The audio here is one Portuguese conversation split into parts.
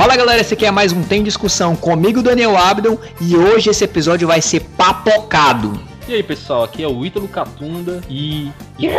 Fala galera, esse aqui é mais um Tem Discussão comigo, Daniel Abdon, e hoje esse episódio vai ser papocado. E aí pessoal, aqui é o Ítalo Catunda e.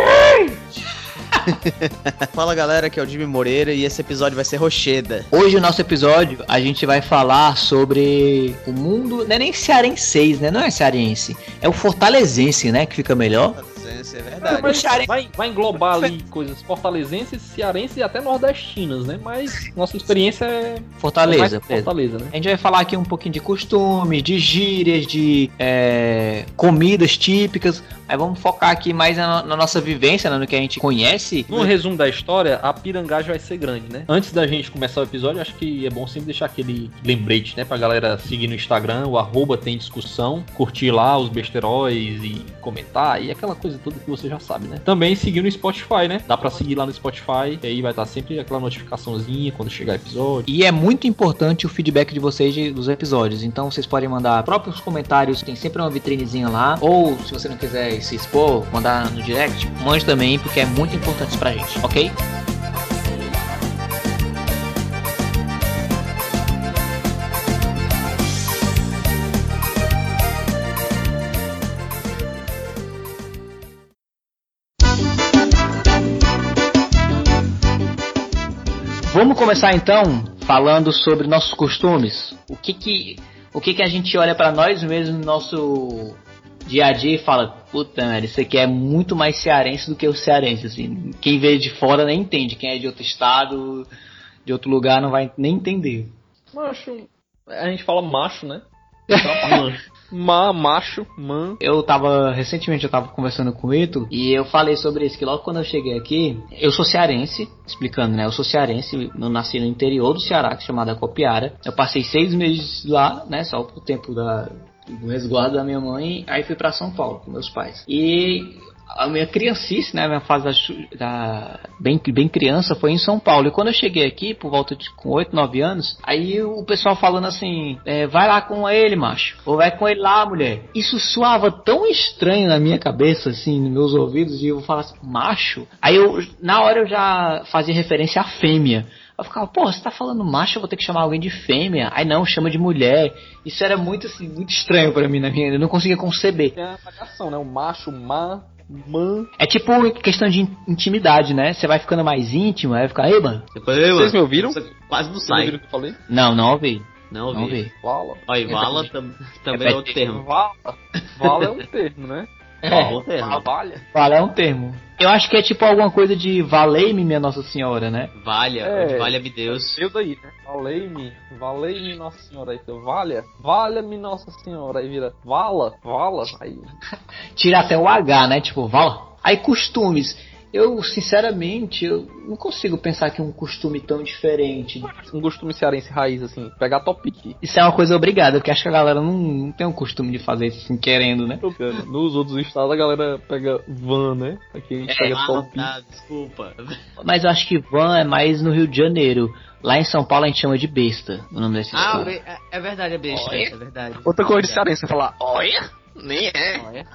Fala galera, aqui é o Jimmy Moreira e esse episódio vai ser Rocheda. Hoje o nosso episódio a gente vai falar sobre o mundo, não é nem cearense, né? Não é cearense, é o fortalezense, né? Que fica melhor. Isso é verdade. Mas vai, vai englobar ali coisas fortalezenses, cearenses e até nordestinas, né? Mas nossa experiência é. Fortaleza, é Fortaleza, né? A gente vai falar aqui um pouquinho de costumes, de gírias, de é, comidas típicas. Aí vamos focar aqui mais na, na nossa vivência, né, no que a gente conhece. No resumo da história, a pirangagem vai ser grande, né? Antes da gente começar o episódio, acho que é bom sempre deixar aquele lembrete, né? Pra galera seguir no Instagram, o arroba tem discussão, curtir lá os besteróis e comentar e aquela coisa toda que você já sabe, né? Também seguir no Spotify, né? Dá pra seguir lá no Spotify, e aí vai estar sempre aquela notificaçãozinha quando chegar episódio. E é muito importante o feedback de vocês de, dos episódios. Então vocês podem mandar próprios comentários, tem sempre uma vitrinezinha lá. Ou se você não quiser se expor, mandar no direct, mande também, porque é muito importante pra gente, ok? Começar então falando sobre nossos costumes. O que que, o que, que a gente olha para nós mesmos no nosso dia a dia e fala, puta, velho, isso aqui é muito mais cearense do que o cearense, assim. Quem vê de fora nem entende, quem é de outro estado, de outro lugar não vai nem entender. Macho, a gente fala macho, né? macho. Ma, macho, man. Eu tava, recentemente eu tava conversando com o Ito e eu falei sobre isso, que logo quando eu cheguei aqui, eu sou cearense, explicando, né? Eu sou cearense, eu nasci no interior do Ceará, que é chamada Copiara. Eu passei seis meses lá, né? Só pro tempo da, do resguardo da minha mãe, aí fui para São Paulo com meus pais. E a minha criancice, né, minha fase da, da, bem, bem criança foi em São Paulo. E quando eu cheguei aqui, por volta de com 8, 9 anos, aí o pessoal falando assim, é, vai lá com ele, macho. Ou vai com ele lá, mulher. Isso soava tão estranho na minha cabeça, assim, nos meus ouvidos, e eu falava assim, macho. Aí eu, na hora eu já fazia referência à fêmea. Eu ficava, pô, você tá falando macho, eu vou ter que chamar alguém de fêmea. Aí não, chama de mulher. Isso era muito assim, muito estranho para mim na minha, eu não conseguia conceber. É a variação, né? O macho, ma, man. É tipo questão de intimidade, né? Você vai ficando mais íntimo, aí vai ficar, ei, mano. Vocês me ouviram? Quase não sai. ouviram o que eu falei? Não, não ouvi. Não Não ouvi. ouvi. Vala. Olha, vala tam- também é outro termo. Vala. Vala é um termo, né? É. Valha. Fala é um termo. Eu acho que é tipo alguma coisa de valei-me, minha Nossa Senhora, né? Valha, É. valha-me Deus. Deus aí, né? Valei-me, valei-me Nossa Senhora. Aí você valha, valha-me Nossa Senhora. Aí vira vala, vala. Aí Tira até o H, né? Tipo, vala. Aí costumes. Eu, sinceramente, eu não consigo pensar que um costume tão diferente. um costume cearense raiz, assim, pegar topic. Isso é uma coisa obrigada, porque acho que a galera não, não tem o costume de fazer isso assim, querendo, né? Nos outros estados a galera pega van, né? Aqui a gente pega Ah, topic. tá, desculpa. Mas eu acho que van é mais no Rio de Janeiro. Lá em São Paulo a gente chama de besta, o nome desse Ah, é, é verdade, é besta. É verdade. Outra coisa de cearense é falar, olha, nem é. Olha.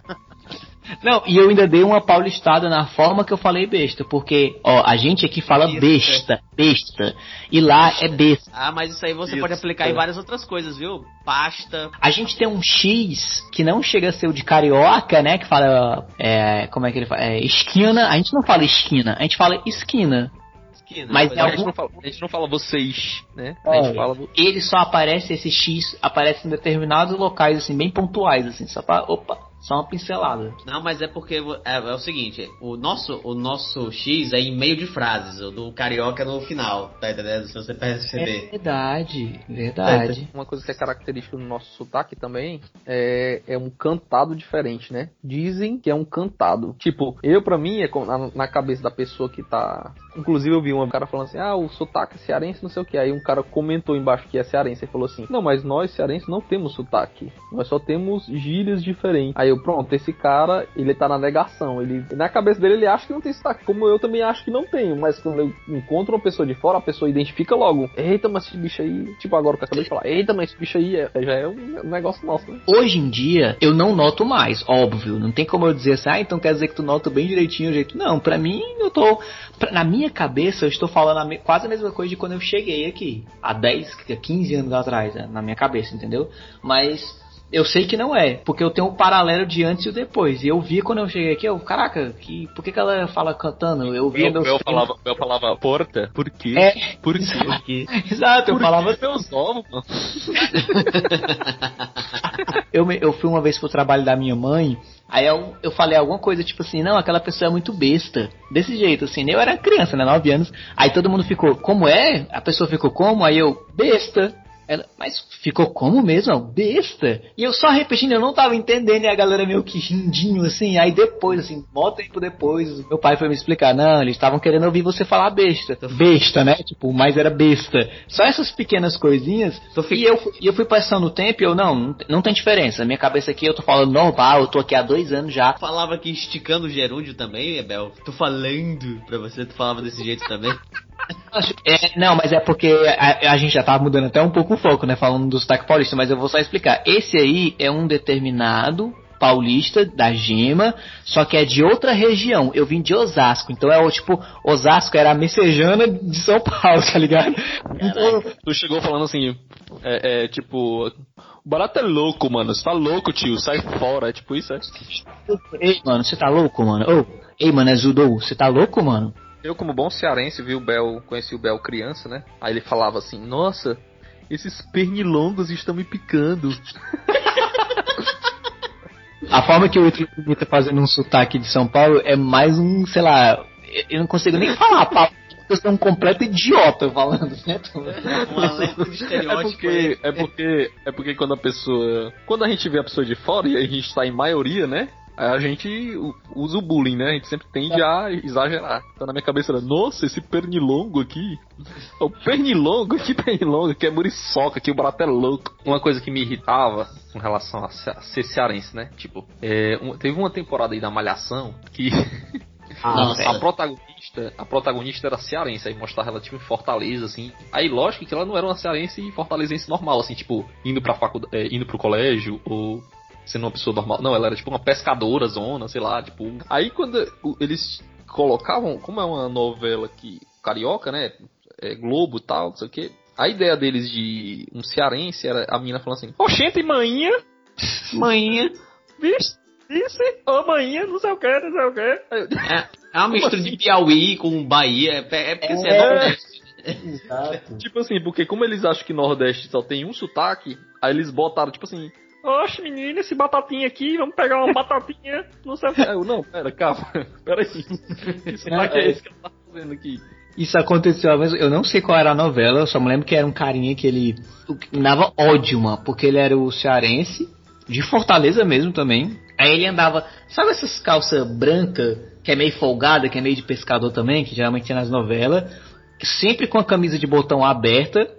Não, e eu ainda dei uma paulistada na forma que eu falei besta, porque, ó, a gente aqui fala Besta. besta, besta, e lá é besta. Ah, mas isso aí você Isso, pode aplicar é. em várias outras coisas, viu? Pasta. A gente tem um X que não chega a ser o de carioca, né, que fala, é, como é que ele fala, é, esquina, a gente não fala esquina, a gente fala esquina. Esquina. Mas é A é. gente, não fala, a gente não fala vocês, né? A É. gente fala. Ele só aparece, esse X aparece em determinados locais, assim, bem pontuais, assim, só pra, opa, só uma pincelada. Não, mas é porque é, é o seguinte, o nosso, o nosso X é em meio de frases, o do carioca é no final, tá entendendo? Se você É perceber. verdade, verdade. Uma coisa que é característica do nosso sotaque também é, é um cantado diferente, né? Dizem que é um cantado. Tipo, eu pra mim, é na, na cabeça da pessoa que tá. Inclusive eu vi um cara falando assim: ah, o sotaque é cearense, não sei o que. Aí um cara comentou embaixo que é cearense e falou assim: não, mas nós cearenses não temos sotaque. Nós só temos gírias diferentes. Aí eu, pronto, esse cara, ele tá na negação. Ele, na cabeça dele, ele acha que não tem sotaque. Como eu também acho que não tenho. Mas quando eu encontro uma pessoa de fora, a pessoa identifica logo. Eita, mas esse bicho aí. Tipo, agora que eu acabei de falar. Eita, mas esse bicho aí é- já é um negócio nosso, né? Hoje em dia, eu não noto mais, óbvio. Não tem como eu dizer assim, ah, então quer dizer que tu nota bem direitinho o jeito. Não, pra mim, eu tô. pra- na minha minha cabeça eu estou falando a me, quase a mesma coisa de quando eu cheguei aqui, há 10, 15 anos atrás, né, na minha cabeça, entendeu? Mas eu sei que não é, porque eu tenho um paralelo de antes e o depois. E eu vi quando eu cheguei aqui, eu, caraca, que, por que, que ela fala cantando? Eu vi meu, meu falava, eu falava porta, por quê? É, por quê? Exato, eu falava que meus ovos, mano. eu, eu fui uma vez pro trabalho da minha mãe, aí eu, eu falei alguma coisa tipo assim, não, aquela pessoa é muito besta. Desse jeito, assim, eu era criança, né, 9 anos. Aí todo mundo ficou, como é? A pessoa ficou como? Aí eu, besta. Ela, mas ficou como mesmo? Besta. E eu só repetindo, eu não tava entendendo, e a galera meio que rindinho, assim. Aí depois, assim, mó tempo depois, meu pai foi me explicar. Não, eles estavam querendo ouvir você falar besta. Besta, né? Tipo, mas era besta. Só essas pequenas coisinhas. E eu, e eu fui passando o tempo e eu, não, não tem diferença. Minha cabeça aqui eu tô falando normal, eu tô aqui há dois anos já. Falava aqui esticando o gerúndio também, Ebel. Tô falando pra você, tu falava desse jeito também. É, não, mas é porque a, a, gente já tava mudando até um pouco o foco, né? Falando do sotaque paulista, mas eu vou só explicar. Esse aí é um determinado paulista da Gema, só que é de outra região. Eu vim de Osasco, então é o tipo, Osasco era a messejana de São Paulo, tá ligado? Então, tu chegou falando assim, é, é tipo, o barato é louco, mano. Você tá louco, tio, sai fora, é tipo isso, é? Ei, mano, você tá louco, mano? Oh, ei, mano, é Zudou, você tá louco, mano? Eu, como bom cearense, vi o Bel, conheci o Bel criança, né? Aí ele falava assim: Nossa, esses pernilongos estão me picando. A forma que o Ítalo tá fazendo um sotaque de São Paulo é mais um, sei lá, eu não consigo nem falar papo. Eu sou um completo idiota falando, né? Um alerta de estereótipo. É porque, é porque, é porque quando a pessoa. Quando a gente vê a pessoa de fora e a gente está em maioria, né? A gente usa o bullying, né? A gente sempre tende a exagerar. Então na minha cabeça era, nossa, esse pernilongo aqui. O pernilongo, que pernilongo, que é muriçoca, que o barato é louco. Uma coisa que me irritava com relação a ser cearense, né? Tipo, é, um, teve uma temporada aí da Malhação que. Ah, a protagonista, a protagonista era cearense, aí mostrava ela tipo em Fortaleza, assim. Aí lógico que ela não era uma cearense e fortalezense normal, assim, tipo, indo pra faculdade, é, indo pro colégio, ou sendo uma pessoa normal. Não, ela era tipo uma pescadora zona, sei lá, tipo. Aí quando eles colocavam, como é uma novela que carioca, né? É Globo e tal, não sei o que. A ideia deles de um cearense era a menina falando assim: Oxente, manhinha! Manhinha! Vixe! Isso, ô manhinha, não sei o que, não sei o que. É, é uma mistura assim? de Piauí com Bahia, é, é porque é, você é Nordeste. Exato. tipo assim, porque como eles acham que Nordeste só tem um sotaque, aí eles botaram, tipo assim, Oxe, menino, esse batatinha aqui, vamos pegar uma batatinha, não sei o que. Não, pera, calma, pera aí. Isso não, é esse que ela tá fazendo aqui. Isso aconteceu, mas eu não sei qual era a novela, eu só me lembro que era um carinha que ele dava ódio, mano, porque ele era o cearense, de Fortaleza mesmo também. Aí ele andava, sabe essas calças brancas, que é meio folgada, que é meio de pescador também, que geralmente tinha nas novelas, sempre com a camisa de botão aberta,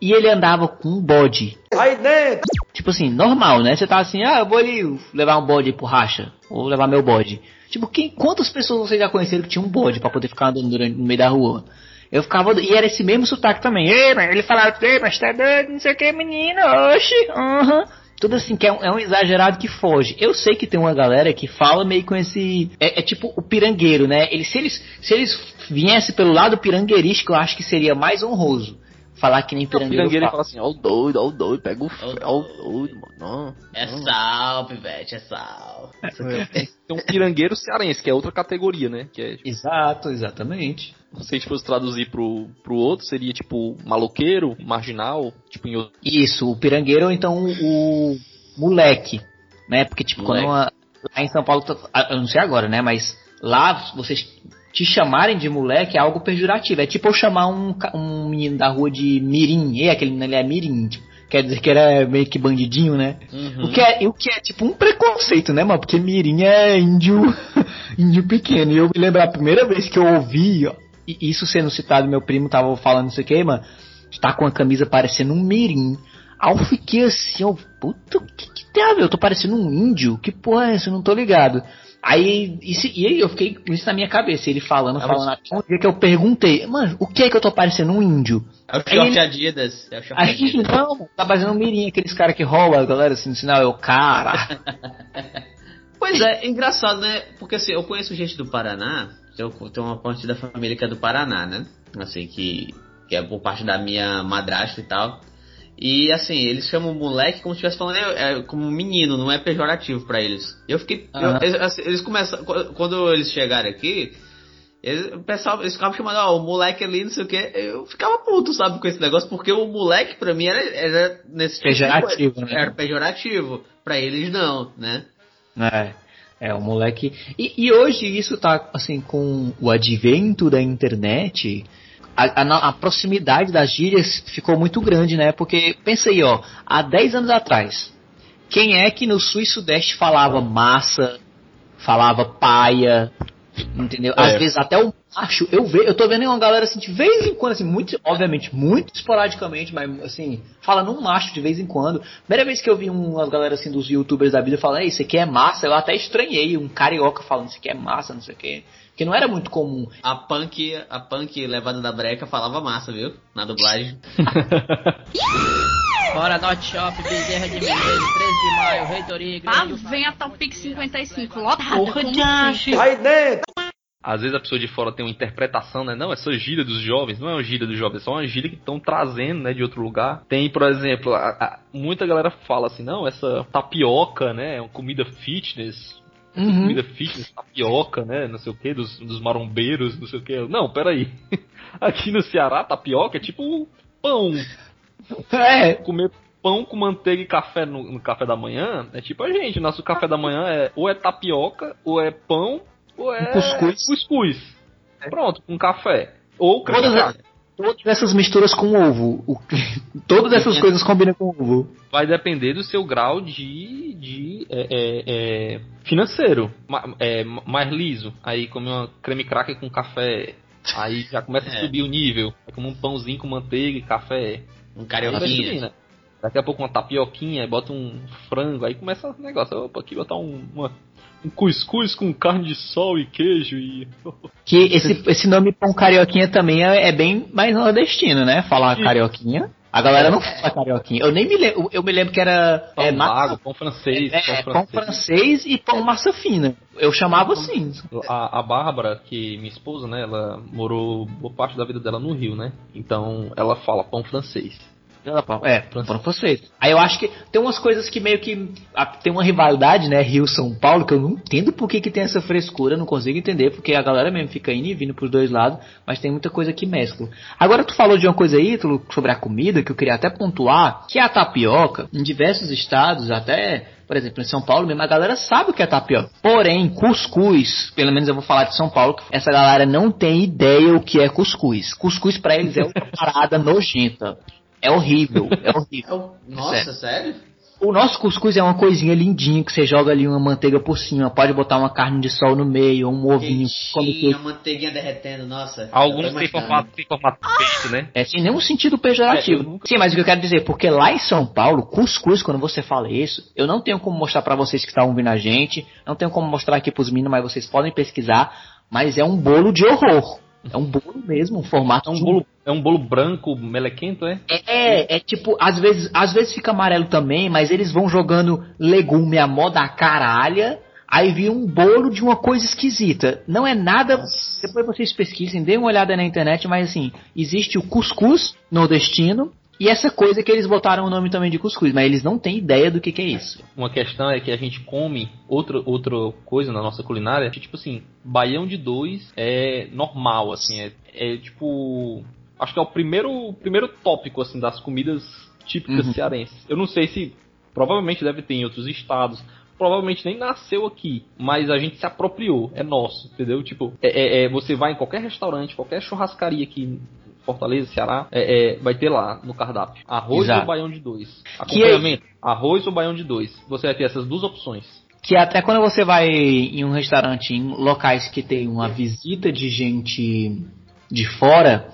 e ele andava com um bode. Aí dentro! Tipo assim, normal, né? Você tá assim, ah, eu vou ali levar um bode pro racha. Vou levar meu bode. Tipo, quem, quantas pessoas vocês já conheceram que tinha um bode para poder ficar andando durante, no meio da rua? Eu ficava. E era esse mesmo sotaque também. Ei, mas ele falava, ei, mas tá doido, não sei o que, menino, oxi, aham. Uhum. Tudo assim, que é um, é um, exagerado que foge. Eu sei que tem uma galera que fala meio com esse. É, é tipo o pirangueiro, né? Ele, se, eles, se eles viessem pelo lado pirangueirístico, eu acho que seria mais honroso falar que nem pirangueiro. O pirangueiro fala assim, ó o doido, ó o doido, pega o ó o doido, mano. É sal, pivete, é sal. É. Tem um pirangueiro cearense, que é outra categoria, né? Que é, tipo, Exato, exatamente. Se a gente fosse traduzir pro, pro outro, seria tipo maloqueiro, marginal, tipo em outro... Isso, o pirangueiro ou então o moleque, né? Porque tipo, moleque. quando uma, lá em São Paulo, eu não sei agora, né? Mas lá vocês te chamarem de moleque é algo pejorativo. É tipo eu chamar um, um menino da rua de mirim. E aquele menino ele é mirim, tipo, quer dizer que era meio que bandidinho, né? Uhum. O, que é, o que é tipo um preconceito, né, mano? Porque mirim é índio, índio pequeno. E eu me lembro a primeira vez que eu ouvi, ó, isso sendo citado, meu primo tava falando isso aqui, mano, tá com a camisa parecendo um mirim. Aí eu fiquei assim, ó, puta, o que, que tem a ver? Eu tô parecendo um índio? Que porra é essa? Eu não tô ligado. Aí, isso, e aí eu fiquei com isso na minha cabeça, ele falando, falando. Até um dia que eu perguntei, mano, o que é que eu tô parecendo um índio? É o short ele, Adidas. É o short aí, Adidas. não, tá fazendo um mirim, aqueles caras que roubam a galera assim, sinal, eu, cara. Pois é, é engraçado, né? Porque assim, eu conheço gente do Paraná, eu tenho uma parte da família que é do Paraná, né? Assim, que, que é por parte da minha madrasta e tal. E assim, eles chamam o moleque como se estivesse falando é, é, como menino, não é pejorativo para eles. Eu fiquei. Uhum. Eu, eles, assim, eles começam. Quando eles chegaram aqui, eles, o pessoal, eles ficavam chamando, ó, oh, o moleque ali, não sei o que. Eu ficava puto, sabe, com esse negócio, porque o moleque pra mim era, era nesse tipo Pejorativo, tipo, né? Era pejorativo. Pra eles não, né? É. É, o moleque. E, e, hoje isso tá, assim, com o advento da internet, a, a, a, proximidade das gírias ficou muito grande, né? Porque, pensa aí, ó, há 10 anos atrás, quem é que no sul e sudeste falava massa, falava paia, entendeu? É. Às vezes até o macho, eu vejo, eu tô vendo uma galera assim, de vez em quando, assim, muito, obviamente, muito esporadicamente, mas assim, falando um macho de vez em quando. Primeira vez que eu vi uma galera assim dos youtubers da vida falando, isso aqui é massa, eu até estranhei, um carioca falando isso aqui é massa, não sei o que. Que não era muito comum. A punk, a punk levada da breca falava massa, viu? Na dublagem. Bora, Dot Shop, Bezerra de Menezes, 13 de maio, Reitoria, Ah, vem a Topic 55, lotada. Porra, de assim? Aí dentro! Às vezes a pessoa de fora tem uma interpretação, né? Não, essa gíria dos jovens não é uma gíria dos jovens, é só uma gíria que estão trazendo, né, de outro lugar. Tem, por exemplo, a, a, muita galera fala assim, não, essa tapioca, né, é uma comida fitness. Uhum. Comida fitness, tapioca, né? Não sei o que, dos, dos marombeiros, não sei o que. Não, peraí. Aqui no Ceará, tapioca é tipo pão. É. Comer pão com manteiga e café no, no, café da manhã é tipo a gente. Nosso café da manhã é ou é tapioca, ou é pão, ou é cuscuz. cuscuz. É. Pronto, com café. Ou creme todas essas misturas com ovo. O, todas essas é. coisas combinam com ovo. Vai depender do seu grau de, de é, é, é financeiro. É, mais liso. Aí come uma creme cracker com café. Aí já começa a é. subir o nível. É como um pãozinho com manteiga e café. Um carioquinha. Né? Daqui a pouco uma tapioquinha, bota um frango, aí começa o negócio. Opa, aqui botar um, uma, um cuscuz com carne de sol e queijo e. que esse, esse nome pão carioquinha também é, é bem mais nordestino, né? Falar carioquinha. A galera não fala carioquinha. Eu nem me lembro. Eu me lembro que era. Pão é, massa, pão francês. É, pão, francês. pão francês e pão massa fina. Eu chamava assim. A, a Bárbara, que minha esposa, né? Ela morou boa parte da vida dela no Rio, né? Então ela fala pão francês. É, vocês. Aí eu acho que tem umas coisas que meio que. Tem uma rivalidade, né? Rio-São Paulo, que eu não entendo por que, que tem essa frescura, não consigo entender, porque a galera mesmo fica indo e vindo pros dois lados, mas tem muita coisa que mescla. Agora tu falou de uma coisa aí, tu, sobre a comida, que eu queria até pontuar, que a tapioca, em diversos estados, até por exemplo, em São Paulo mesmo, a galera sabe o que é tapioca. Porém, cuscuz, pelo menos eu vou falar de São Paulo, essa galera não tem ideia o que é cuscuz. Cuscuz para eles é uma parada nojenta. É horrível, é horrível. É Nossa, sério? O nosso cuscuz é uma coisinha lindinha que você joga ali uma manteiga por cima, pode botar uma carne de sol no meio, um ovinho. Queitinho, uma manteiguinha derretendo, nossa. Alguns têm formato, tem formato peixe, né? É sem nenhum sentido pejorativo. É, nunca... Sim, mas o que eu quero dizer, porque lá em São Paulo, cuscuz, quando você fala isso, eu não tenho como mostrar para vocês que estão ouvindo a gente, não tenho como mostrar aqui pros meninos, mas vocês podem pesquisar, mas é um bolo de horror. É um bolo mesmo, um formato. É um bolo, é um bolo branco, melequento, é? É, é tipo, às vezes, às vezes fica amarelo também, mas eles vão jogando legume a moda caralha. Aí vi um bolo de uma coisa esquisita. Não é nada. Depois vocês pesquisem, deem uma olhada na internet, mas assim, existe o cuscuz nordestino, e essa coisa que eles botaram o nome também de cuscuz, mas eles não têm ideia do que, que é isso. Uma questão é que a gente come outra, outra coisa na nossa culinária, que tipo assim, baião de dois é normal, assim, é, é tipo. Acho que é o primeiro, primeiro tópico assim das comidas típicas uhum. cearenses. Eu não sei se provavelmente deve ter em outros estados, provavelmente nem nasceu aqui, mas a gente se apropriou, é nosso, entendeu? Tipo, é, é, é, você vai em qualquer restaurante, qualquer churrascaria aqui Fortaleza, Ceará, é, é, vai ter lá no cardápio. Arroz Exato. ou baião de dois. Acompanhamento, que... arroz ou baião de dois. Você vai ter essas duas opções. Que até quando você vai em um restaurante, em locais que tem uma visita de gente de fora,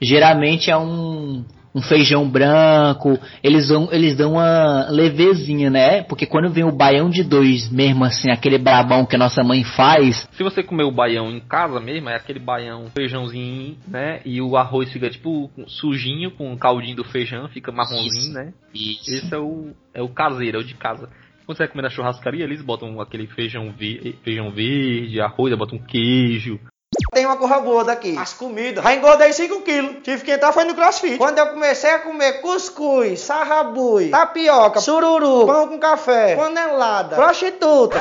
geralmente é um um feijão branco, eles dão, eles dão uma levezinha, né? Porque quando vem o baião de dois mesmo assim, aquele brabão que a nossa mãe faz. Se você comer o baião em casa mesmo, é aquele baião, feijãozinho, né? E o arroz fica tipo sujinho com o caldinho do feijão, fica marronzinho, Isso. né? Isso. Esse é o, é o caseiro, é o de casa. Quando você vai comer na churrascaria, eles botam aquele feijão, vi feijão verde, arroz, botam queijo. Tem uma coisa boa daqui. As comidas. Já engordei 5 quilos. Tive que entrar foi no crossfit. Quando eu comecei a comer cuscuz, sarrabui, tapioca, sururu, pão com café, panelada, prostituta.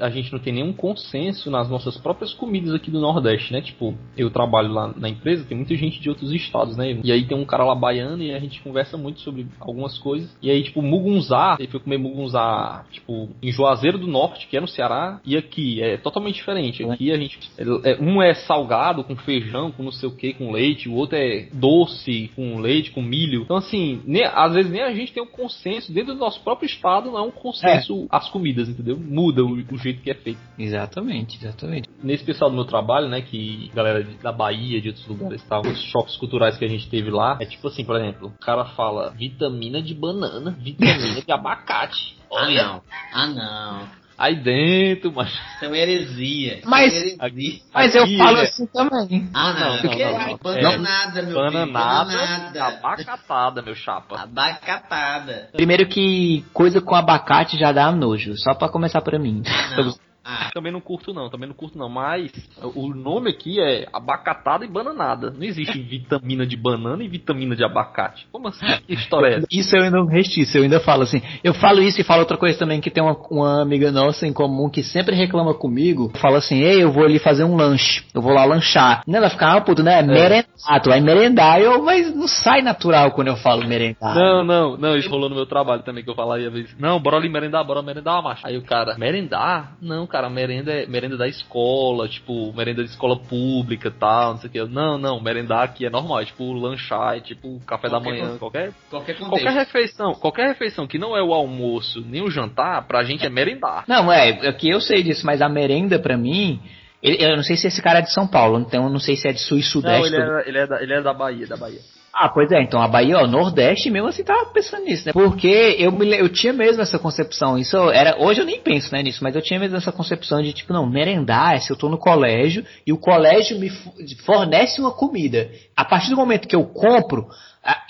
A gente não tem nenhum consenso nas nossas próprias comidas aqui do Nordeste, né? Tipo, eu trabalho lá na empresa, tem muita gente de outros estados, né? E aí tem um cara lá baiano e a gente conversa muito sobre algumas coisas. E aí, tipo, mugunzá, ele foi comer mugunzá, tipo, em Juazeiro do Norte, que é no Ceará, e aqui é totalmente diferente. Aqui a gente. é- um é salgado, com feijão, com não sei o que, com leite, o outro é doce, com leite, com milho. Então, assim, nem- às vezes nem a gente tem um consenso, dentro do nosso próprio estado, não é um consenso as comidas, entendeu? Muda o, o jeito que é feito Exatamente, exatamente. nesse pessoal do meu trabalho, né, que galera de- da Bahia, de outros lugares, tal, os choques culturais que a gente teve lá, é tipo assim, por exemplo, o cara fala vitamina de banana, vitamina de abacate. Ah, Olha, não. Ah, não. Aí dentro, mas é uma heresia. Mas- é heresia. Mas eu Aqui, falo é- assim também. Ah, não. Não, não, Porque não, não. Bananada, meu bananada, filho. Bananada. abacatada, meu chapa. Abacatada. Primeiro que coisa com abacate já dá nojo, só pra começar pra mim. Não. Ah, Também não curto não, também não curto não, mas o nome aqui é abacatada e bananada. Não existe vitamina de banana e vitamina de abacate. Como assim? Que história é essa? Isso eu ainda não restiço, eu ainda falo assim. Eu falo isso e falo outra coisa também, que tem uma, uma amiga nossa em comum que sempre reclama comigo. Fala assim, ei, eu vou ali fazer um lanche, eu vou lá lanchar. Ela fica, ah, puto, né, merendar, tu vai merendar. Eu, mas não sai natural quando eu falo merendar. Não, não, não, isso rolou no meu trabalho também, que eu falaria às vezes, não, bora ali merendar, bora merendar, macho. Aí o cara, merendar? Não, cara, merenda é merenda da escola, tipo, merenda de escola pública e tal, não sei o que. Eu, Não, não, merendar aqui é normal, é tipo lanchar, é tipo café da Qualquer manhã, coisa. qualquer, qualquer contexto. qualquer refeição, qualquer refeição que não é o almoço nem o jantar, pra gente é merendar. Não, é, aqui eu sei disso, mas a merenda pra mim. eu não sei se esse cara é de São Paulo, então eu não sei se é de sul e Não, sudeste. ele é, ele, é da, ele é da Bahia, da Bahia. Ah, pois é, então a Bahia, ó, Nordeste mesmo assim tava pensando nisso, né? Porque eu, me, eu tinha mesmo essa concepção, isso era, hoje eu nem penso, né, nisso, mas eu tinha mesmo essa concepção de tipo, não, merendar é se eu tô no colégio e o colégio me fo- fornece uma comida. A partir do momento que eu compro,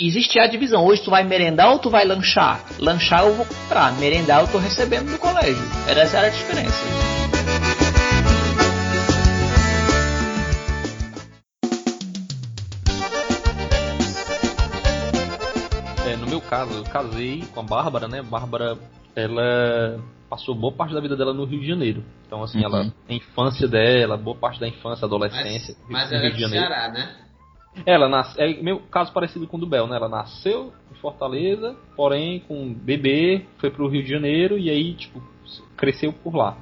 existe a divisão, hoje tu vai merendar ou tu vai lanchar? Lanchar eu vou comprar, merendar eu tô recebendo do colégio. Era essa era a diferença. Caso, eu casei com a Bárbara, né? Bárbara, ela passou boa parte da vida dela no Rio de Janeiro. Então, assim, Uhum. ela, a infância dela, boa parte da infância, adolescência, Mas, mas no ela é Rio de do Janeiro. Ceará, né? Ela nasce, é meu caso parecido com o do Bel, né? Ela nasceu em Fortaleza, porém com bebê, foi pro Rio de Janeiro e aí, tipo, cresceu por lá.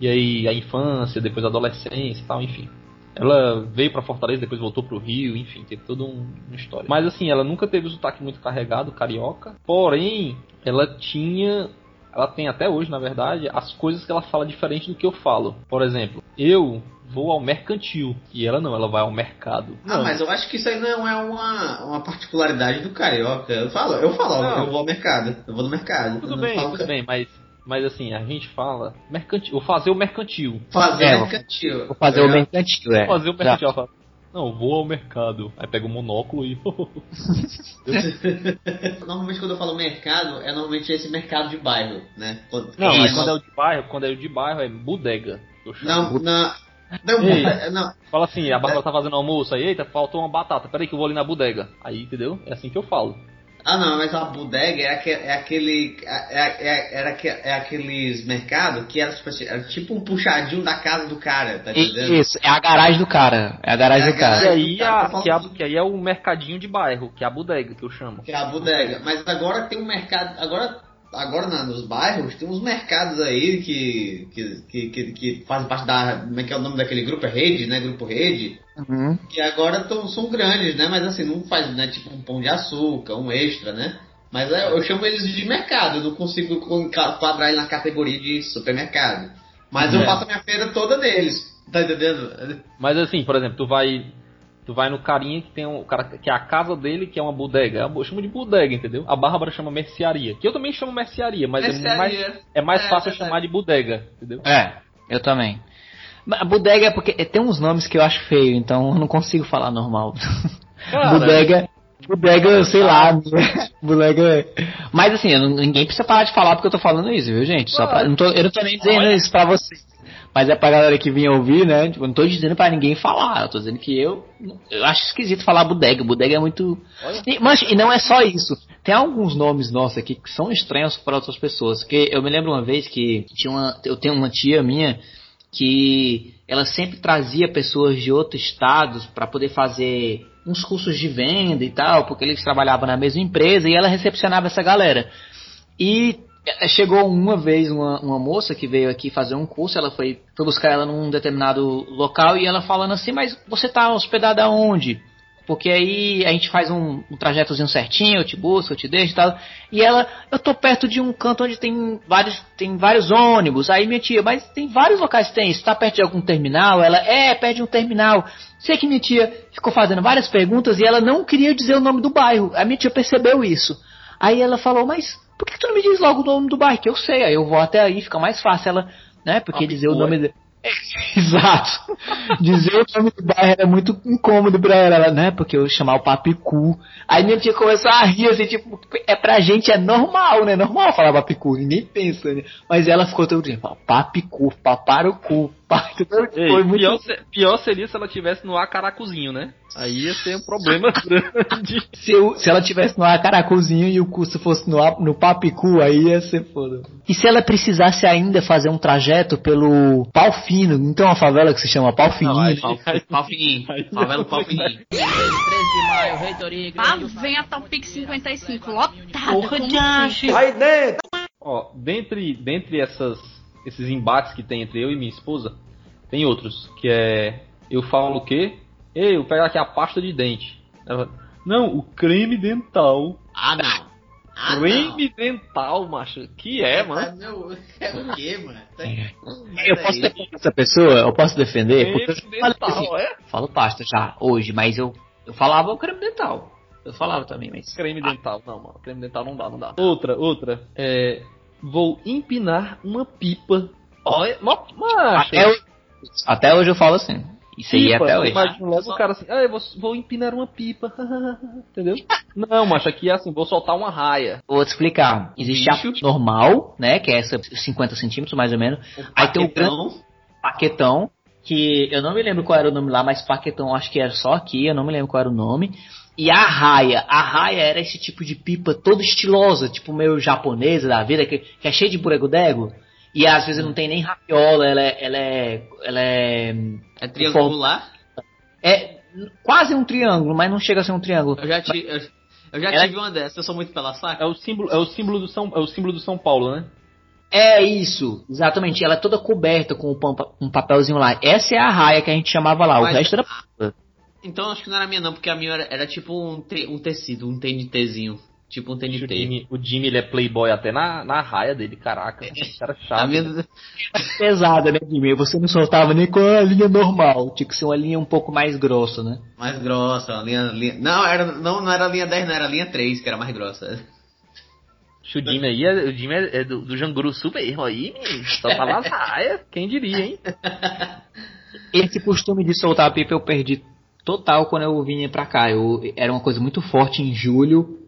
E aí a infância, depois a adolescência e tal, enfim. Ela veio pra Fortaleza, depois voltou pro Rio, enfim, teve toda um, uma história. Mas assim, ela nunca teve o sotaque muito carregado, carioca. Porém, ela tinha. Ela tem até hoje, na verdade, as coisas que ela fala diferente do que eu falo. Por exemplo, eu vou ao mercantil. E ela não, ela vai ao mercado. Ah, mas eu acho que isso aí não é uma, uma particularidade do carioca. Eu falo, eu falo, Não. eu vou ao mercado. Eu vou no mercado. Tudo não bem, tudo bem, mas, mas assim, a gente fala mercantil, vou fazer o mercantil. Fazer É, mercantil. Vou fazer o Tá ligado? mercantil, é. Vou fazer o mercantil. Ela fala, não, vou ao mercado. Aí pega o monóculo e. Normalmente quando eu falo mercado, é normalmente esse mercado de bairro, né? Quando- Não, mas quando é o de bairro, quando é o de bairro é bodega. Não, não. Não, Ei. não. Fala assim, a Bárbara tá fazendo almoço aí, eita, faltou uma batata. Peraí que eu vou ali na bodega. Aí, entendeu? É assim que eu falo. Ah não, mas a bodega é, aque- é aquele. É, é, era aque- é aqueles mercados que era tipo, assim, era tipo um puxadinho da casa do cara, tá entendendo? Isso, é a garagem do cara. É a garagem É a do cara. E garagem. aí, tá, a, tá que, a- que aí é o mercadinho de bairro, que é a bodega que eu chamo. Que é a bodega. Mas agora tem um mercado. Agora, agora na- nos bairros tem uns mercados aí que, que, que, que, que fazem parte da. Como é que é o nome daquele grupo? É rede, né? Grupo rede. Uhum. Que agora tão, são grandes, né? Mas assim, não faz, né? Tipo um pão de açúcar, um extra, né? Mas é, eu chamo eles de mercado, eu não consigo con- quadrar ele na categoria de supermercado. Mas eu É. faço a minha feira toda deles, tá entendendo? Mas assim, por exemplo, tu vai. Tu vai no carinha que tem um cara que é a casa dele, que é uma bodega. Eu chamo de bodega, entendeu? A Bárbara chama mercearia. Que eu também chamo mercearia, mas é mais, é mais É, fácil verdade. chamar de bodega, entendeu? É, eu também. A bodega é porque tem uns nomes que eu acho feio, então eu não consigo falar normal. Cara, bodega, Bodega, sei lá. Bodega. Mas assim, não- ninguém precisa parar de falar porque eu tô falando isso, viu, gente? Só pra, eu, não tô, eu não tô nem dizendo isso pra vocês. Mas é pra galera que vinha ouvir, né? Tipo, não tô dizendo pra ninguém falar. Eu tô dizendo que eu. Eu acho esquisito falar bodega. Bodega é muito. E, mas, e não é só isso. Tem alguns nomes nossos aqui que são estranhos para outras pessoas. Porque eu me lembro uma vez que tinha uma, eu tenho uma tia minha que ela sempre trazia pessoas de outros estados para poder fazer uns cursos de venda e tal, porque eles trabalhavam na mesma empresa e ela recepcionava essa galera. E chegou uma vez uma, uma moça que veio aqui fazer um curso, ela foi, foi buscar ela num determinado local e ela falando assim, mas você tá hospedada aonde? Porque aí a gente faz um, um trajetozinho certinho, eu te busco, eu te deixo e tal. E ela, eu tô perto de um canto onde tem vários, tem vários ônibus. Aí minha tia, mas tem vários locais que tem isso. Tá perto de algum terminal? Ela, é, perto de um terminal. Sei que minha tia ficou fazendo várias perguntas e ela não queria dizer o nome do bairro. A minha tia percebeu isso. Aí ela falou, mas por que tu não me diz logo o nome do bairro? Que eu sei, aí eu vou até aí, fica mais fácil. Ela, né, porque dizer o nome... de- Exato. Dizer o nome do bairro era muito incômodo pra ela, ela, né? Porque eu chamar o Papicu. Aí minha tia começou a rir, assim, tipo, é pra gente é normal, né? Normal falar Papicu, ninguém pensa, né? Mas ela ficou todo dia, Papicu, paparucu, Ei, Foi muito pior, pior seria se ela tivesse no acaracuzinho, né? Aí ia ser um problema grande. Se, eu- se ela tivesse no Acaracuzinho e o curso fosse no, A- no Papicu, aí ia ser foda. E se ela precisasse ainda fazer um trajeto pelo Pau Fino, não tem uma favela que se chama Pau Fininho? Não, aí, pau, pau fininho. Favela pau fininho. 13 de maio, reitoria, igreja. vem a Topic 55, lotada. Porra. Aí dentro. Ó, dentre, dentre essas, esses embates que tem entre eu e minha esposa, tem outros, que é. Eu falo o quê? Ei, eu pego aqui a pasta de dente. Ela, não, o creme dental. Ah, não. Ah, creme dental, macho. Que é, não. mano? Meu, é o quê, mano? Eu posso defender essa pessoa? Eu posso defender? Porque eu Creme falei assim, dental, é? falo pasta já, hoje, mas eu, eu falava o creme dental. Eu falava também, mas... Creme dental. Não, mano. Creme dental não dá, não dá. Outra, outra. É. Vou empinar uma pipa. Olha. Até hoje, até hoje eu falo assim. Isso aí é Pipa, até hoje. Imagina logo o cara assim, ah, eu vou, vou empinar uma pipa. Entendeu? Não, macho, aqui é assim, vou soltar uma raia. Vou te explicar. Existe a Bicho. normal, né? Que é essa 50 centímetros mais ou menos. Aí tem o grande Paquetão. que eu não me lembro qual era o nome lá, mas paquetão acho que era só aqui, eu não me lembro qual era o nome. E a raia, a raia era esse tipo de pipa toda estilosa, tipo meio japonesa da vida, que, que é cheia de buregudego. E às vezes não tem nem rapiola, ela é, ela é, ela é, É triangular. é quase um triângulo, mas não chega a ser um triângulo. Eu já, ti, eu, eu já Ela- tive uma dessas, eu sou muito pela saca. É o símbolo, é o símbolo do São, é o símbolo do São Paulo, né? É isso, exatamente. Ela é toda coberta com o um papelzinho lá. Essa é a raia que a gente chamava lá. O Mas- resto era. Então acho que não era minha não, porque a minha era, era tipo um, te- um tecido, um TNTzinho. Tipo um O TNT. Jimmy, o Jimmy ele é playboy até na, na raia dele, caraca. Esse cara é A chato. minha, pesada, né, Jimmy? Você não soltava nem com a linha normal. Tinha que ser uma linha um pouco mais grossa, né? mais grossa, a linha, linha. Não, era, não, não era a linha 10, não, era a linha 3, que era mais grossa. O Jimmy aí, é, o Jimmy é, é do, do Janguru super erro aí, menino. só tá nas raias, quem diria, hein? Esse costume de soltar a pipa eu perdi total quando eu vinha pra cá. Eu, era uma coisa muito forte em julho.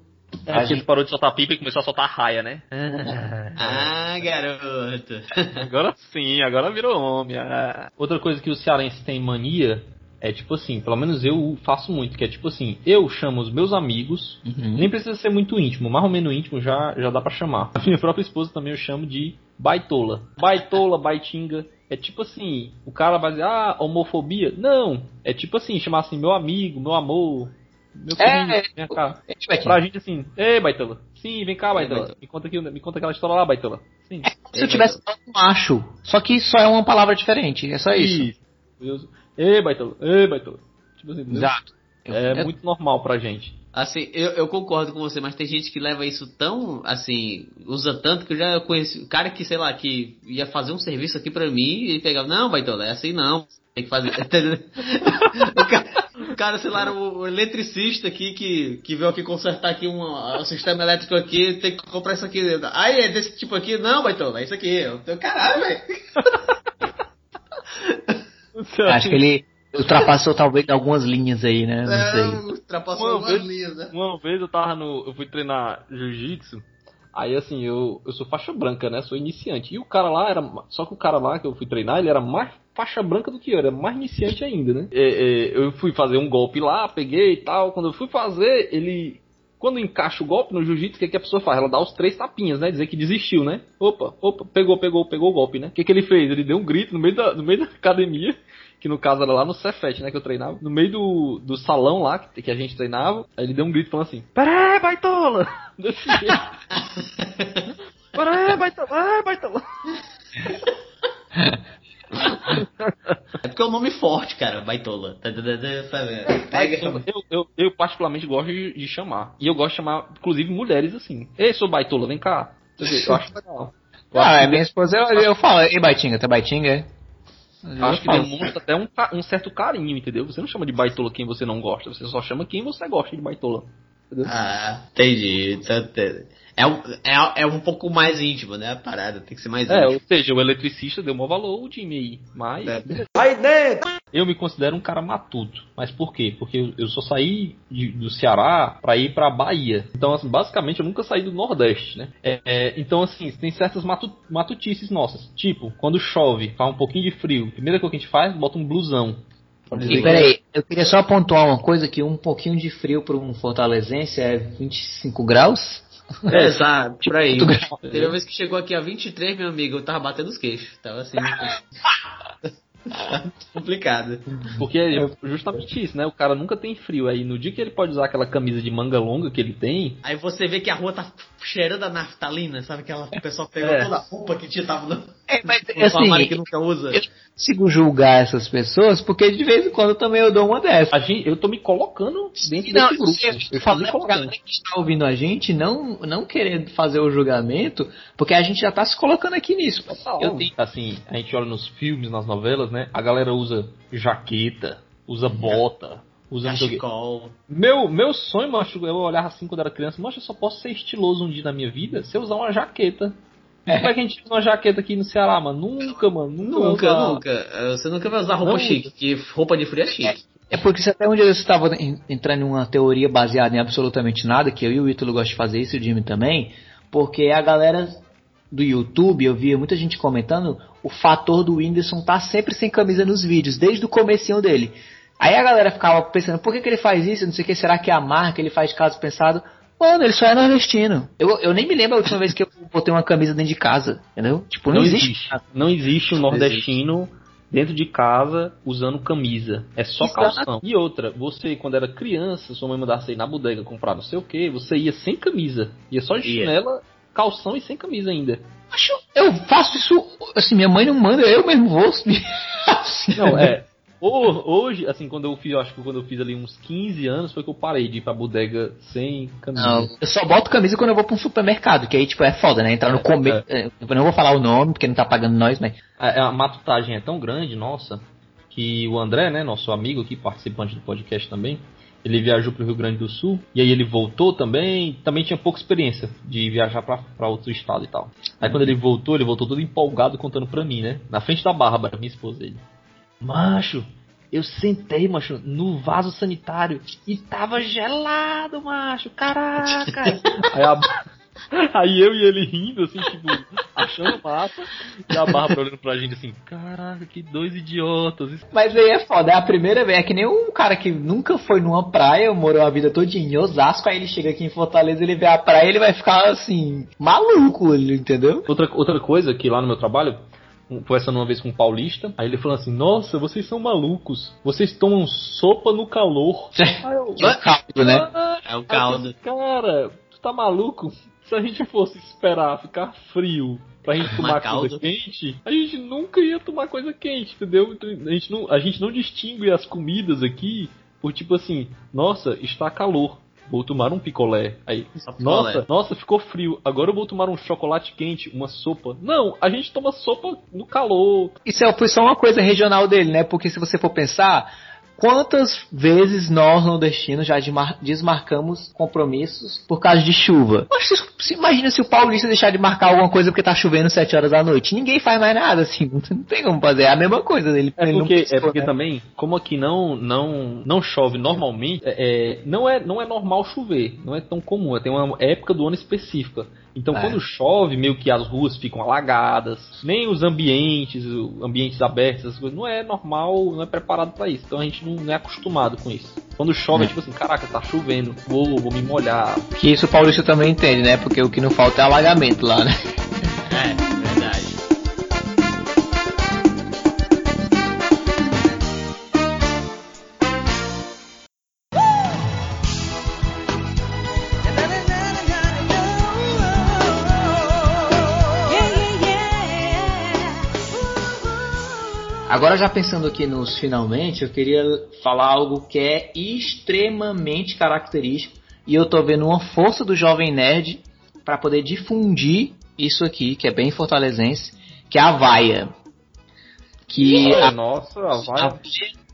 A gente parou de soltar pipa e começou a soltar raia, né? Ah, garoto. Agora sim, agora virou homem. ah. Outra coisa que os cearenses têm mania é tipo assim, pelo menos eu faço muito, que é tipo assim, eu chamo os meus amigos, Uhum. nem precisa ser muito íntimo, mais ou menos íntimo já, já dá pra chamar. A minha própria esposa também eu chamo de baitola. Baitola, baitinga. É tipo assim, o cara vai dizer, ah, homofobia? Não, é tipo assim, chamar assim, meu amigo, meu amor, meu É, querido, vem cá. É, tipo, é Pra gente assim, ei, baitola. Sim, vem cá, baitola. Baitola. Me conta aqui, me conta aquela história lá, baitola. Sim. se eu tivesse falado macho. Só que só é uma palavra diferente. É só isso. Isso. Ei, baitola, ei, baitola. Tipo assim? Exato. É Eu- muito normal pra gente. Assim, eu, eu concordo com você, mas tem gente que leva isso tão, assim, usa tanto que eu já conheci. O cara que, sei lá, que ia fazer um serviço aqui pra mim e ele pegava, não, Baitola, é assim não. Tem que fazer. o, cara, o cara, sei lá, o, eletricista aqui que, que veio aqui consertar aqui um, um sistema elétrico aqui, tem que comprar isso aqui. Aí é desse tipo aqui, não, Baitola, é isso aqui. Eu, caralho, velho. Acho que ele, Ultrapassou talvez algumas linhas aí, né? Não É, sei. ultrapassou Uma algumas vez- linhas, né? Uma vez eu tava no. Eu fui treinar jiu-jitsu. Aí assim, eu, eu sou faixa branca, né? Sou iniciante. E o cara lá era. Só que o cara lá que eu fui treinar, ele era mais faixa branca do que eu, era mais iniciante ainda, né? É, é, eu fui fazer um golpe lá, peguei e tal. Quando eu fui fazer, ele. Quando encaixa o golpe no jiu-jitsu, o que, que a pessoa faz? Ela dá os três tapinhas, né? Dizer que desistiu, né? Opa, opa, pegou, pegou, pegou o golpe, né? O que, que ele fez? Ele deu um grito no meio da, no meio da academia que no caso era lá no Cefet, né, que eu treinava, no meio do, do salão lá que, que a gente treinava, aí ele deu um grito falando assim, Pera aí, baitola! Desse jeito. Pera aí, baitola! Ai, baitola! É porque é um nome forte, cara, baitola. Tá, tá, tá, tá? Pega. Eu, eu, eu particularmente gosto de, de chamar. E eu gosto de chamar, inclusive, mulheres assim. Ei, sou baitola, vem cá. Eu acho legal. Ah, é minha esposa, eu, eu falo, ei Baitinga, tá Baitinga? Eu Acho que demonstra até um, um certo carinho, entendeu? Você não chama de baitola quem você não gosta, você só chama quem você gosta de baitola. Ah, entendi. É, um, é, é um pouco mais íntimo, né? A parada tem que ser mais É, íntimo. ou seja, o eletricista deu maior valor ao time aí. Mas É. Aí dentro. eu me considero um cara matuto. Mas por quê? Porque eu, eu só saí de- do Ceará pra ir pra Bahia. Então, assim, basicamente eu nunca saí do Nordeste, né? É, é, então, assim, tem certas matu, matutices nossas. Tipo, quando chove, faz um pouquinho de frio. A primeira coisa que a gente faz, bota um blusão. E peraí, eu queria só pontuar uma coisa que um pouquinho de frio para um fortalezense é 25 graus. É, exato, por aí. Muito grau. Teve uma vez que chegou aqui a 23, meu amigo, eu tava batendo os queixos. Tava assim. complicado. Porque é justamente isso, né? O cara nunca tem frio. Aí no dia que ele pode usar aquela camisa de manga longa que ele tem, Aí você vê que a rua tá cheirando a naftalina, sabe? Aquela o pessoal pegou É. toda a roupa que tinha, tava no, É, mas no armário assim, que nunca usa. eu consigo julgar essas pessoas porque de vez em quando também eu dou uma dessa. a gente, eu tô me colocando dentro Não, desse grupo. eu Eu galera colocando. que está ouvindo a gente não, não querer fazer o julgamento, porque a gente já tá se colocando aqui nisso. Eu tenho Assim, a gente olha nos filmes, nas novelas, né? A galera usa jaqueta, usa bota, usa não sei o quê. Cachecol. Meu, meu sonho, macho, eu olhava assim quando era criança, macho, eu só posso ser estiloso um dia na minha vida se eu usar uma jaqueta. É. Como é que a gente usa uma jaqueta aqui no Ceará, mano? Nunca, mano. Nunca. Nunca, usar. nunca. Eh, Você nunca vai usar roupa Não chique, que roupa de frio é chique. É porque se até um dia você estava en- entrando em uma teoria baseada em absolutamente nada, que eu e o Ítalo gostam de fazer isso, e o Jimmy também, porque a galera do YouTube, eu via muita gente comentando, o fator do Whindersson tá sempre sem camisa nos vídeos, desde o comecinho dele. Aí a galera ficava pensando, por que, que ele faz isso? Não sei o que, será que é a marca, ele faz caso pensado? Mano, ele só é nordestino. Eu, eu nem me lembro a última vez que eu botei uma camisa dentro de casa, entendeu? Tipo, não, Não existe. existe. Não existe um nordestino dentro de casa usando camisa. É só Exato. calção. E outra, você quando era criança, sua mãe mandasse ir na bodega comprar não sei o que, você ia sem camisa. Ia só de Ia. chinela, calção e sem camisa ainda. Acho, eu faço isso, assim, minha mãe não manda, eu mesmo vou. Assim, Não, é. Ho- Hoje, assim, quando eu fiz, eu acho que quando eu fiz ali uns 15 anos, foi que eu parei de ir pra bodega sem camisa. Não, eu só boto camisa quando eu vou pra um supermercado, que aí, tipo, é foda, né? Entrar no É, começo. Eu não vou falar o nome, porque não tá pagando nós, mas. A, a matutagem é tão grande, nossa, que o André, né, nosso amigo aqui, participante do podcast também, ele viajou pro Rio Grande do Sul, e aí ele voltou também, também tinha pouca experiência de viajar pra, pra outro estado e tal. Aí quando ele voltou, ele voltou todo empolgado contando pra mim, né, na frente da Bárbara, minha esposa, ele. Macho, eu sentei, macho, no vaso sanitário e tava gelado, macho, caraca! aí, a- aí eu e ele rindo, assim, tipo, achando massa, e a Bárbara olhando pra gente assim, caraca, que dois idiotas. Mas aí é foda, é a primeira vez. É que nem um cara que nunca foi numa praia, morou a vida toda em Osasco, aí ele chega aqui em Fortaleza, ele vê a praia, ele vai ficar assim, maluco, ele, entendeu? Outra, outra coisa que lá no meu trabalho, conversando uma vez com um paulista, aí ele falou assim, nossa, vocês são malucos, vocês tomam sopa no calor. Eu, É caldo, né? "Ah, É o caldo. eu Cara, tu tá maluco? Se a gente fosse esperar ficar frio pra gente tomar coisa quente, a gente nunca ia tomar coisa quente, entendeu? Então, A gente não, a gente não distingue as comidas aqui por tipo assim, nossa, está calor. Vou tomar um picolé. Aí, Só picolé. nossa, nossa, ficou frio. Agora eu vou tomar um chocolate quente, uma sopa. Não, a gente toma sopa no calor. Isso é, foi só uma coisa regional dele, né? Porque se você for pensar, Quantas vezes nós, nordestinos, já desmar- desmarcamos compromissos por causa de chuva? Mas imagina se o paulista deixar de marcar alguma coisa porque tá chovendo 7 horas da noite. Ninguém faz mais nada, assim. Não, tem como fazer. É a mesma coisa. É ele não porque, é porque né? também, como aqui não, não, não chove normalmente, é, é, não, é, não é normal chover, não é tão comum, tem uma época do ano específica. Então É. quando chove, meio que as ruas ficam alagadas, nem os ambientes, ambientes abertos, essas coisas, não é normal, não é preparado pra isso. Então a gente não, não é acostumado com isso. Quando chove, é, É. tipo assim, caraca, tá chovendo, vou, vou me molhar. Que isso o paulista também entende, né? Porque o que não falta é alagamento lá, né? É, Agora já pensando aqui nos finalmente, eu queria falar algo que é extremamente característico e eu tô vendo uma força do jovem nerd para poder difundir isso aqui, que é bem fortalezense, que é a vaia. Que a, Nossa, a vai. vaia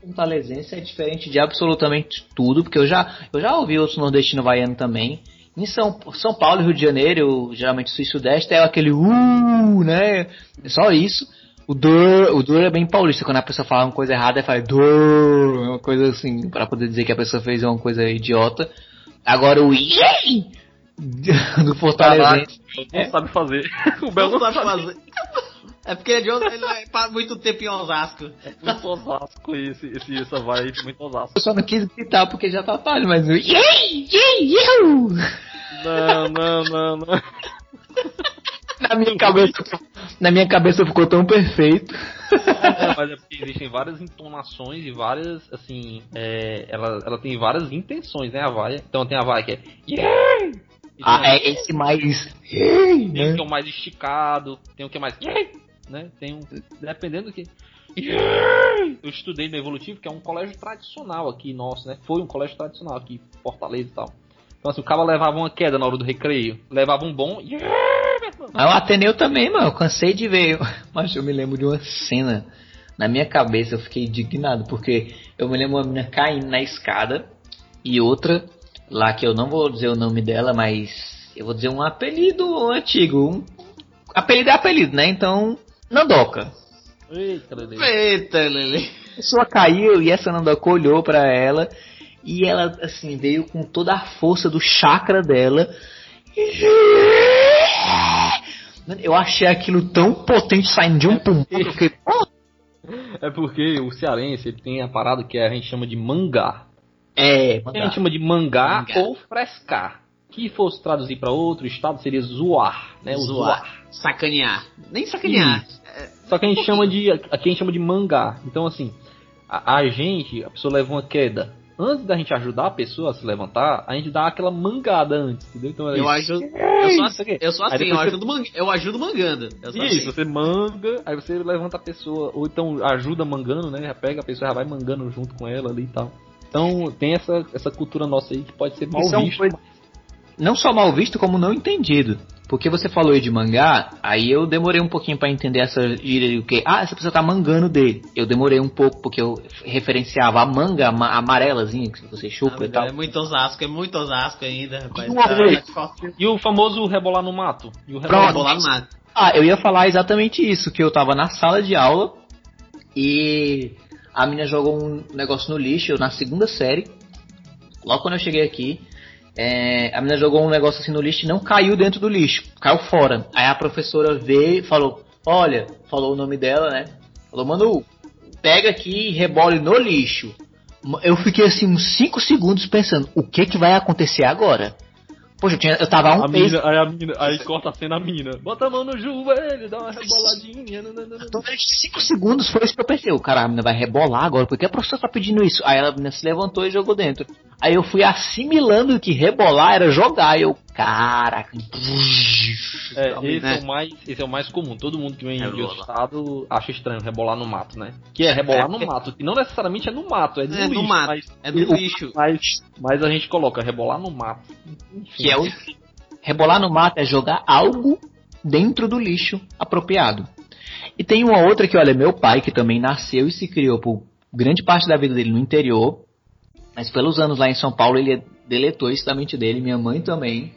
fortalezense é diferente de absolutamente tudo, porque eu já, eu já ouvi outros nordestinos vaiando também. Em São, São Paulo e Rio de Janeiro, geralmente sul e sudeste, é aquele uh, né? É só isso. O dur, o dur é bem paulista, quando a pessoa fala uma coisa errada, é fala dur, uma coisa assim, pra poder dizer que a pessoa fez uma coisa idiota. Agora o yay do Fortalezense. Não sabe fazer. o Bel Não sabe fazer. É porque ele, ele é pa- muito tempo em Osasco. Muito Osasco esse, esse, essa vai muito Osasco. Eu só não quis gritar porque já tá tarde, mas o yay, yay, you! Não, não, não, não. Na minha cabeça, na minha cabeça ficou tão perfeito. É, mas é porque existem várias entonações e várias, assim, é, ela, ela tem várias intenções, né, a vaia. Então tem a vaia que é yeah! Ah, é esse mais tem o né? que é o mais esticado, tem o que é mais né? Tem um, dependendo do que! Eu estudei no Evolutivo, que é um colégio tradicional aqui nosso, né? Foi um colégio tradicional aqui, Fortaleza e tal. Então assim, o cara levava uma queda na hora do recreio, levava um bom. Mas o Ateneu também, mano. Eu cansei de ver. Mas eu me lembro de uma cena. Na minha cabeça eu fiquei indignado. Porque eu me lembro uma menina caindo na escada. E outra, lá que eu não vou dizer o nome dela, mas eu vou dizer um apelido antigo. Um, apelido é apelido, né? Então, Nandoca. Eita, Lele. Eita, Lele. A pessoa caiu e essa Nandoca olhou pra ela. E ela, assim, veio com toda a força do chakra dela. Mano, Eu achei aquilo tão potente saindo de um pulmão. que eu fiquei, "Oh, É porque o cearense ele tem a parada que a gente chama de mangá. É, Que a gente chama de mangá, Mangá. ou frescar. Que fosse traduzir para outro estado seria zoar, né? Zoar. Zoar. Sacanear. Nem sacanear. Só que a gente chama de aqui a gente chama de mangá. Então assim, a, a gente, a pessoa leva uma queda. Antes da gente ajudar a pessoa a se levantar, a gente dá aquela mangada antes, entendeu? Então é Eu ajudo. Eu sou assim, aqui. eu sou assim eu, você- ajudo man- eu ajudo mangando. Eu Isso, assim. você manga, aí você levanta a pessoa, ou então ajuda mangando, né? Já pega a pessoa, já vai mangando junto com ela ali e tal. Então tem essa, essa cultura nossa aí que pode ser mal Isso é uma vista. coisa- não só mal visto, como não entendido. Porque você falou aí de mangá, aí eu demorei um pouquinho pra entender essa gíria de o que. Ah, essa pessoa tá mangando dele. Eu demorei um pouco porque eu referenciava a manga ama- amarelazinha que você chupa Ah, e tal. É muito Osasco, é muito Osasco ainda, rapaz. Tá- tá de E o famoso rebolar no mato? E o costas. Pronto. No mato. Ah, eu ia falar exatamente isso, que eu tava na sala de aula e a menina jogou um negócio no lixo, eu na segunda série. Logo quando eu cheguei aqui, é, a menina jogou um negócio assim no lixo e não caiu dentro do lixo, caiu fora. Aí a professora veio e falou: Olha, falou o nome dela, né? Falou, Manu, pega aqui e rebole no lixo. Eu fiquei assim uns 5 segundos pensando: O que que vai acontecer agora? Poxa, eu, tinha, eu tava um A mês mina, aí, a mina, aí corta a cena a mina. Bota a mão no joelho, dá uma reboladinha. nananana. Então, durante 5 segundos foi isso que eu pensei. O cara, a menina vai rebolar agora, por que a professora tá pedindo isso? Aí ela a se levantou e jogou dentro. Aí eu fui assimilando que rebolar era jogar. E eu, caraca. É, Também, esse, né? é o mais, esse é o mais comum. Todo mundo que vem de Rebola. outro estado acha estranho rebolar no mato, né? Que é rebolar no mato. Que não necessariamente é no mato, é no É, no lixo. mato. Mas, É do lixo. mas, mas a gente coloca rebolar no mato. Enfim. Que é o. Rebolar no mato é jogar algo dentro do lixo apropriado. E tem uma outra que, olha, meu pai, que também nasceu e se criou por grande parte da vida dele no interior, mas pelos anos lá em São Paulo ele deletou isso da mente dele, minha mãe também.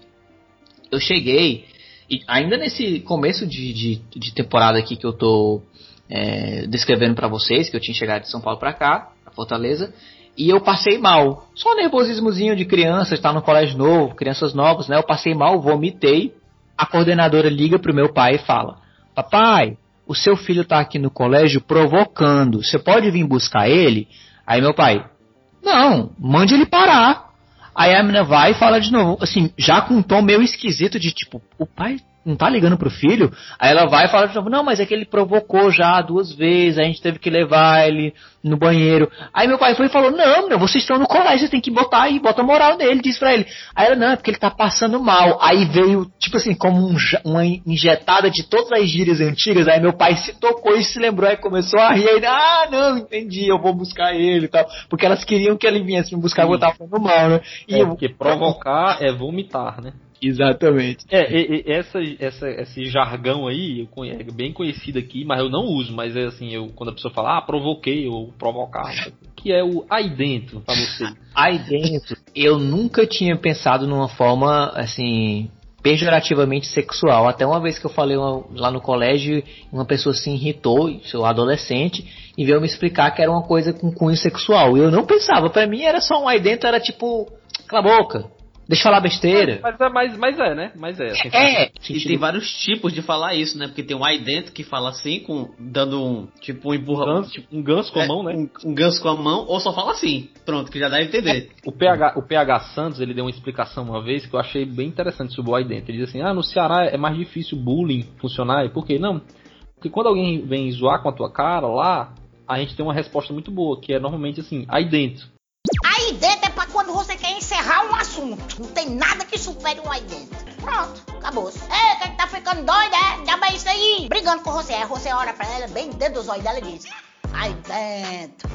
Eu cheguei, e ainda nesse começo de, de, de temporada aqui que eu tô é, descrevendo para vocês, que eu tinha chegado de São Paulo para cá, pra Fortaleza, e eu passei mal. Só nervosismozinho de criança, estar no colégio novo, crianças novas, né? Eu passei mal, vomitei. A coordenadora liga pro meu pai e fala: Papai, o seu filho tá aqui no colégio provocando. Você pode vir buscar ele? Aí meu pai: Não, mande ele parar. Aí a menina vai e fala de novo, assim, já com um tom meio esquisito de tipo, o pai não tá ligando pro filho? Aí ela vai e fala de novo, não, mas é que ele provocou já duas vezes, a gente teve que levar ele no banheiro. Aí meu pai foi e falou, não, meu, vocês estão no colégio, vocês têm que botar aí, bota moral nele, diz pra ele. Aí ela, não, é porque ele tá passando mal. Aí veio, tipo assim, como um, uma injetada de todas as gírias antigas, aí meu pai se tocou e se lembrou, aí começou a rir, aí, ah, não, entendi, eu vou buscar ele e tal. Porque elas queriam que ele viesse me buscar e eu tava falando mal, né? E é, eu, porque provocar é vomitar, né? Exatamente. É, e, e, essa, essa, esse jargão aí é bem conhecido aqui, mas eu não uso. Mas é assim, eu, quando a pessoa fala, ah, provoquei ou provocar, que é o aí dentro pra você. Aí dentro, eu nunca tinha pensado numa forma assim pejorativamente sexual. Até uma vez que eu falei uma, lá no colégio, uma pessoa se irritou, seu adolescente, e veio me explicar que era uma coisa com cunho sexual. E eu não pensava, para mim era só um aí dentro, era tipo, cala a boca, Deixa eu falar besteira. Mas, mas, mas, mas é, né? Mas é. Assim, é. E tem vários tipos de falar isso, né? Porque tem um aí dentro que fala assim, com, dando um, tipo, um empurrão. Ganso, tipo, um ganso com a é, mão, né? Um, um, ganso com a mão, ou só fala assim. Pronto, que já deve entender. O PH, o PH Santos, ele deu uma explicação uma vez que eu achei bem interessante sobre o aí dentro. Ele diz assim, ah, no Ceará é mais difícil bullying funcionar. Por quê? Não. Porque quando alguém vem zoar com a tua cara lá, a gente tem uma resposta muito boa, que é normalmente assim, aí dentro. Aí dentro assunto. Não tem nada que supere um aí dentro. Pronto, acabou. É, que tá ficando doida, é? Já bem isso aí. Brigando com você. Aí você olha pra ela, bem dentro dos olhos dela e diz: Aí dentro.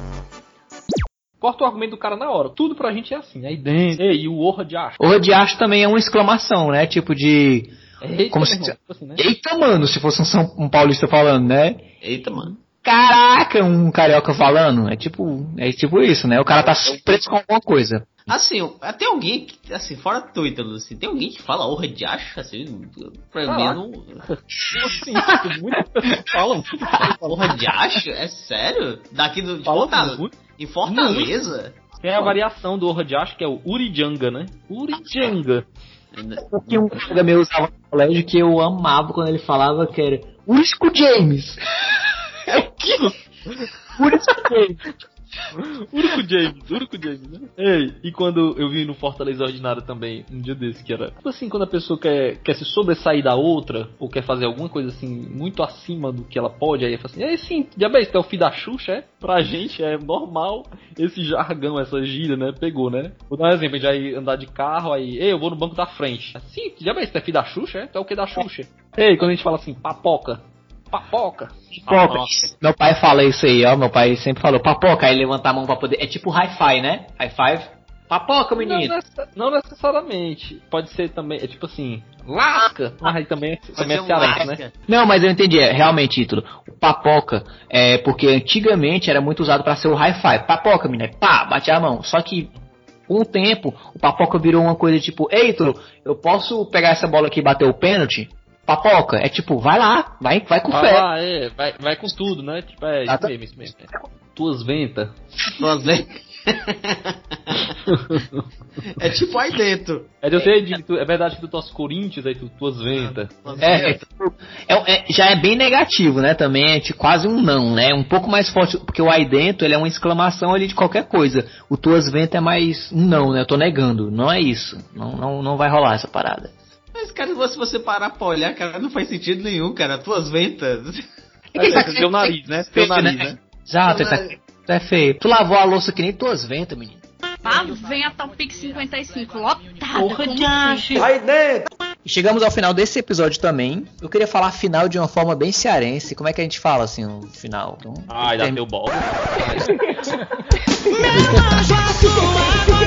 Corta o argumento do cara na hora. Tudo pra gente é assim, aí dentro. E o orra de acho. Orra de acho também é uma exclamação, né? Tipo de. Eita, como se... Tipo assim, né? Eita, mano, se fosse um, São... um paulista falando, né? Eita, mano. Caraca, um carioca falando. É tipo, é tipo isso, né? O cara tá surpreso com alguma coisa. Assim, até alguém que, assim, fora Twitter, assim, tem alguém que fala honra de acho, assim, pra ah, mim não. assim, muitas pessoas falam. honra de acho? É sério? Daqui do. Fala Fortaleza, em Fortaleza? Tem a variação do honra de acho, que é o Urijanga, né? Urijanga. O que um colega meu usava no colégio que eu amava quando ele falava que era Urisco James. É o que? Urisco James. Único James, único James, né? Ei, e quando eu vi no Fortaleza Ordinário também, um dia desse, que era tipo assim, quando a pessoa quer, quer se sobressair da outra, ou quer fazer alguma coisa assim, muito acima do que ela pode, aí fala assim, é sim, diabetes, é o filho da Xuxa, é? Pra gente é normal esse jargão, essa gíria, né? Pegou, né? Vou dar um exemplo, a gente vai andar de carro, aí, ei, eu vou no banco da frente. Sim, diabetes, é filho da Xuxa, é? Tu é o que da Xuxa? Ei, quando a gente fala assim, papoca, Papoca. Papoca. Meu pai fala isso aí, ó. Meu pai sempre falou papoca, aí levanta a mão pra poder. É tipo hi-fi, né? High five. Papoca, menino. Não, não, necessariamente. Pode ser também, é tipo assim, lasca. Mas aí também, também é cearense, né? Não, mas eu entendi, é realmente, título. O papoca é porque antigamente era muito usado para ser o hi-fi. Papoca, menino, pá, bate a mão. Só que com o tempo, o papoca virou uma coisa tipo, ei, Ítalo, eu posso pegar essa bola aqui e bater o pênalti? Papoca. É tipo, vai lá, vai, vai com vai fé. Lá, é, vai, vai com tudo, né? Tipo, é isso mesmo, isso mesmo. É. Tuas ventas. Tuas ventas. é tipo aí dentro. É, eu sei, de, tu, é verdade que tu torce Corinthians, aí tu, tuas ventas. É, é, é, é, já é bem negativo, né? Também é tipo, quase um não, né? Um pouco mais forte, porque o aí dentro ele é uma exclamação ali de qualquer coisa. O tuas ventas é mais um não, né? Eu tô negando. Não é isso. Não, não, não vai rolar essa parada. Mas, cara, se você parar pra olhar, cara, não faz sentido nenhum, cara. Tuas ventas. É tá seu nariz, né? Seu nariz, né? Exato, tá, tá feio. Tu lavou a louça que nem tuas ventas, menino. Ah, vem a Topic 55 lotada. Porra de Aí dentro! Chegamos ao final desse episódio também. Eu queria falar final de uma forma bem cearense. Como é que a gente fala assim o final? Então, Ai, dá teu bolo.